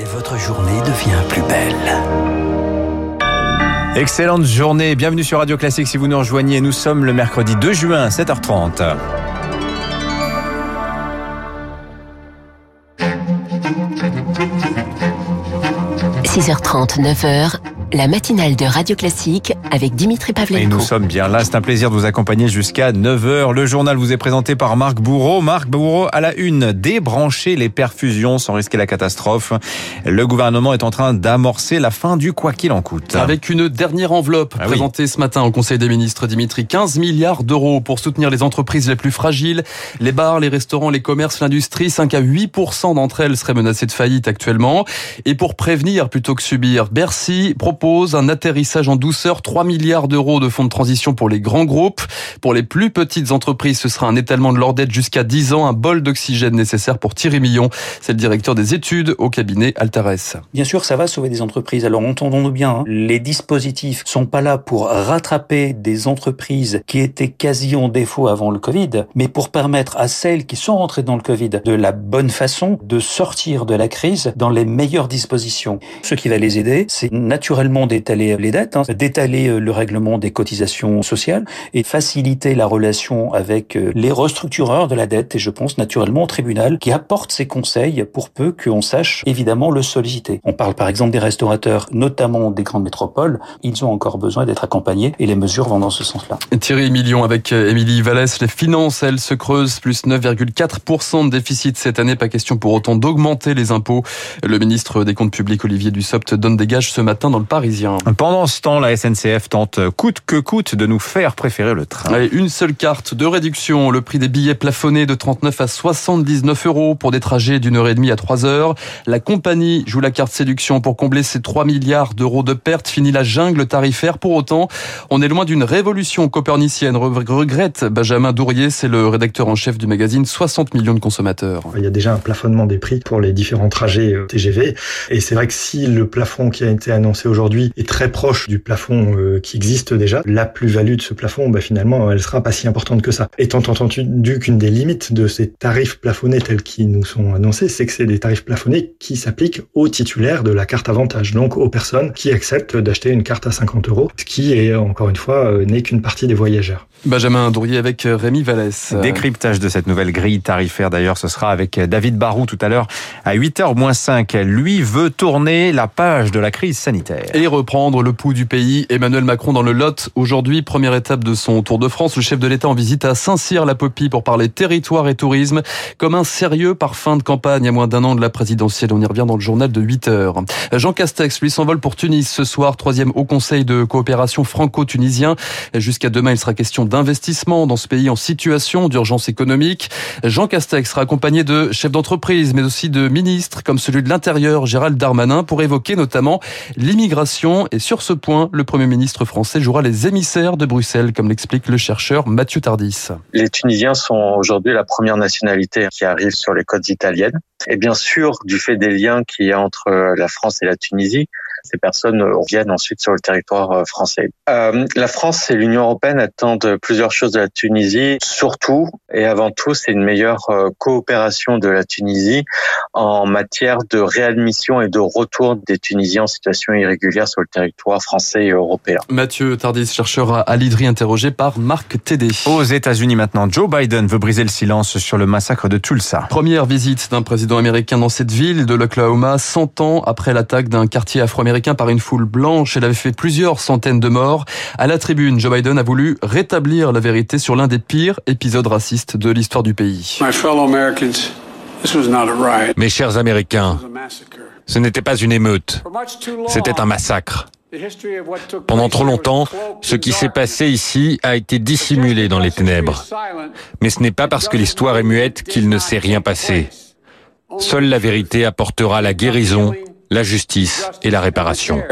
Et votre journée devient plus belle. Excellente journée, bienvenue sur Radio Classique si vous nous rejoignez. Nous sommes le mercredi 2 juin, 7h30. – 6h30, 9h, la matinale de Radio Classique avec Dimitri Pavlenko. Et nous sommes bien là, c'est un plaisir de vous accompagner jusqu'à 9h. Le journal vous est présenté par Marc Bourreau. Marc Bourreau à la une, débrancher les perfusions sans risquer la catastrophe. Le gouvernement est en train d'amorcer la fin du quoi qu'il en coûte. Avec une dernière enveloppe Ah oui. présentée ce matin au Conseil des ministres, Dimitri, 15 milliards d'euros pour soutenir les entreprises les plus fragiles, les bars, les restaurants, les commerces, l'industrie. 5 à 8% d'entre elles seraient menacées de faillite actuellement. Et pour prévenir plutôt que subir, Bercy propose un atterrissage en douceur, 3 milliards d'euros de fonds de transition pour les grands groupes. Pour les plus petites entreprises, ce sera un étalement de leur dette jusqu'à 10 ans, un bol d'oxygène nécessaire pour Thierry Millon. C'est le directeur des études au cabinet Altares. Bien sûr, ça va sauver des entreprises. Alors entendons-nous bien, hein, les dispositifs sont pas là pour rattraper des entreprises qui étaient quasi en défaut avant le Covid, mais pour permettre à celles qui sont rentrées dans le Covid de la bonne façon de sortir de la crise dans les meilleures dispositions. Ce qui va les aider, c'est naturellement d'étaler les dettes, hein, d'étaler euh, le règlement des cotisations sociales et faciliter la relation avec euh, les restructureurs de la dette et je pense naturellement au tribunal qui apporte ses conseils pour peu qu'on sache évidemment le solliciter. On parle par exemple des restaurateurs, notamment des grandes métropoles, ils ont encore besoin d'être accompagnés et les mesures vont dans ce sens-là. Thierry Million avec euh, Émilie Vallès. Les finances, elles, se creusent, plus 9,4% de déficit cette année. Pas question pour autant d'augmenter les impôts. Le ministre des Comptes publics, Olivier Dussopt, donne des gages ce matin dans le Parisien. Pendant ce temps, la SNCF tente coûte que coûte de nous faire préférer le train. Allez, une seule carte de réduction. Le prix des billets plafonné de 39 à 79 euros pour des trajets d'une heure et demie à trois heures. La compagnie joue la carte séduction pour combler ses 3 milliards d'euros de pertes. Fini la jungle tarifaire. Pour autant, on est loin d'une révolution copernicienne. Re- Regrette Benjamin Dourier, c'est le rédacteur en chef du magazine 60 millions de consommateurs. Il y a déjà un plafonnement des prix pour les différents trajets euh, TGV. Et c'est vrai que si le plafond qui a été annoncé aujourd'hui est très proche du plafond euh, qui existe déjà, la plus-value de ce plafond, bah, finalement, elle sera pas si importante que ça. Étant entendu qu'une des limites de ces tarifs plafonnés tels qu'ils nous sont annoncés, c'est que c'est des tarifs plafonnés qui s'appliquent aux titulaires de la carte avantage, donc aux personnes qui acceptent d'acheter une carte à 50 euros, ce qui est, encore une fois, euh, n'est qu'une partie des voyageurs. Benjamin Dourier avec Rémi Vallès. Décryptage de cette nouvelle grille tarifaire d'ailleurs, ce sera avec David Barou tout à l'heure à 8h moins 5. Lui veut tourner la page de la crise sanitaire. Et reprendre le pouls du pays. Emmanuel Macron dans le Lot. Aujourd'hui, première étape de son Tour de France. Le chef de l'État en visite à Saint-Cyr-la-Popie pour parler territoire et tourisme comme un sérieux parfum de campagne à moins d'un an de la présidentielle. On y revient dans le journal de 8 heures. Jean Castex, lui, s'envole pour Tunis ce soir. Troisième Haut Conseil de coopération franco-tunisien. Jusqu'à demain, il sera question d'investissement dans ce pays en situation d'urgence économique. Jean Castex sera accompagné de chefs d'entreprise, mais aussi de ministres comme celui de l'Intérieur, Gérald Darmanin, pour évoquer notamment l'immigration. Et sur ce point, le Premier ministre français jouera les émissaires de Bruxelles, comme l'explique le chercheur Mathieu Tardis. Les Tunisiens sont aujourd'hui la première nationalité qui arrive sur les côtes italiennes. Et bien sûr, du fait des liens qu'il y a entre la France et la Tunisie, ces personnes reviennent ensuite sur le territoire français. Euh, la France et l'Union européenne attendent plusieurs choses de la Tunisie. Surtout et avant tout, c'est une meilleure euh, coopération de la Tunisie en matière de réadmission et de retour des Tunisiens en situation irrégulière sur le territoire français et européen. Mathieu Tardis, chercheur à l'IDRI, interrogé par Marc Tédé. Aux États-Unis maintenant, Joe Biden veut briser le silence sur le massacre de Tulsa. Première visite d'un président américain dans cette ville de l'Oklahoma, 100 ans après l'attaque d'un quartier afro-américain par une foule blanche. Elle avait fait plusieurs centaines de morts. À la tribune, Joe Biden a voulu rétablir la vérité sur l'un des pires épisodes racistes de l'histoire du pays. Mes chers Américains, ce n'était pas une émeute, c'était un massacre. Pendant trop longtemps, ce qui s'est passé ici a été dissimulé dans les ténèbres. Mais ce n'est pas parce que l'histoire est muette qu'il ne s'est rien passé. Seule la vérité apportera la guérison la justice et la réparation.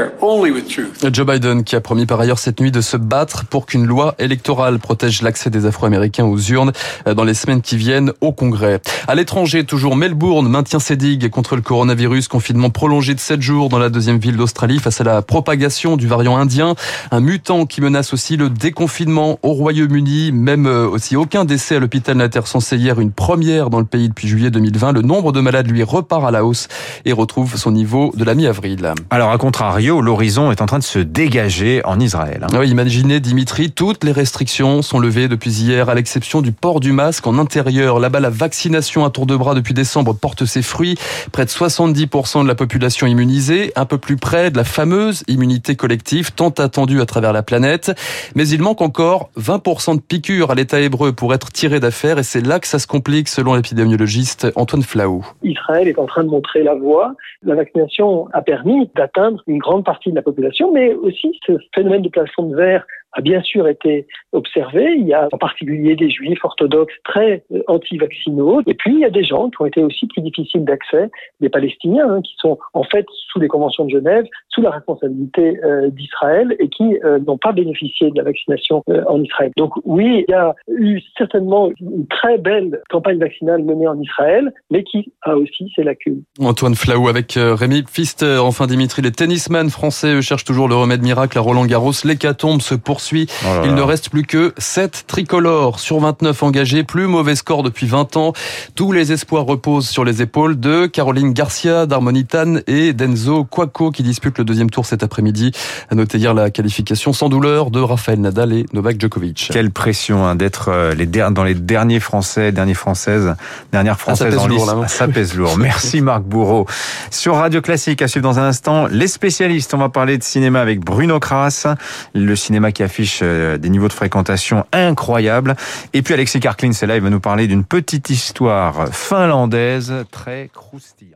Joe Biden qui a promis par ailleurs cette nuit de se battre pour qu'une loi électorale protège l'accès des Afro-Américains aux urnes dans les semaines qui viennent au Congrès. À l'étranger, toujours Melbourne maintient ses digues contre le coronavirus, confinement prolongé de 7 jours dans la deuxième ville d'Australie face à la propagation du variant indien, un mutant qui menace aussi le déconfinement au Royaume-Uni, même euh, aussi aucun décès à l'hôpital Nater censé hier, une première dans le pays depuis juillet 2020. Le nombre de malades lui repart à la hausse et retrouve son niveau de la mi-avril. Alors à contrario, l'horizon est en train de se dégager en Israël. hein. Oui, imaginez Dimitri, toutes les restrictions sont levées depuis hier, à l'exception du port du masque en intérieur. Là-bas, la vaccination à tour de bras depuis décembre porte ses fruits. Près de 70% de la population immunisée, un peu plus près de la fameuse immunité collective tant attendue à travers la planète. Mais il manque encore 20% de piqûres à l'État hébreu pour être tiré d'affaire et c'est là que ça se complique selon l'épidémiologiste Antoine Flaou. Israël est en train de montrer la voie. La vaccination a permis d'atteindre une grande partie de la population, mais aussi ce phénomène de plafond de verre a bien sûr été observé. Il y a en particulier des juifs orthodoxes très euh, anti-vaccinaux. Et puis, il y a des gens qui ont été aussi plus difficiles d'accès, des Palestiniens, hein, qui sont en fait sous les conventions de Genève, sous la responsabilité euh, d'Israël et qui euh, n'ont pas bénéficié de la vaccination en Israël. Donc oui, il y a eu certainement une très belle campagne vaccinale menée en Israël, mais qui a aussi ses lacunes. Antoine Flaou avec Rémi Pfister. Enfin, Dimitri, les tennisman français cherchent toujours le remède miracle à Roland Garros. L'hécatombe se poursuit. Oh là Il là. ne reste plus que 7 tricolores sur 29 engagés. Plus mauvais score depuis 20 ans. Tous les espoirs reposent sur les épaules de Caroline Garcia, d'Harmonitan et d'Enzo Quaco qui disputent le deuxième tour cet après-midi. À noter hier la qualification sans douleur de Rafael Nadal et Novak Djokovic. Quelle pression hein, d'être euh, les dans les derniers Français, dernières Françaises, dernières Ah, ça Françaises pèse en lourd, lice. là, non Ah, ça pèse lourd. Merci Marc Bourreau. Sur Radio Classique, à suivre dans un instant, les spécialistes. On va parler de cinéma avec Bruno Kras, le cinéma qui euh, des niveaux de fréquentation incroyables. Et puis Alexis Karklin, c'est là, il va nous parler d'une petite histoire finlandaise très croustillante.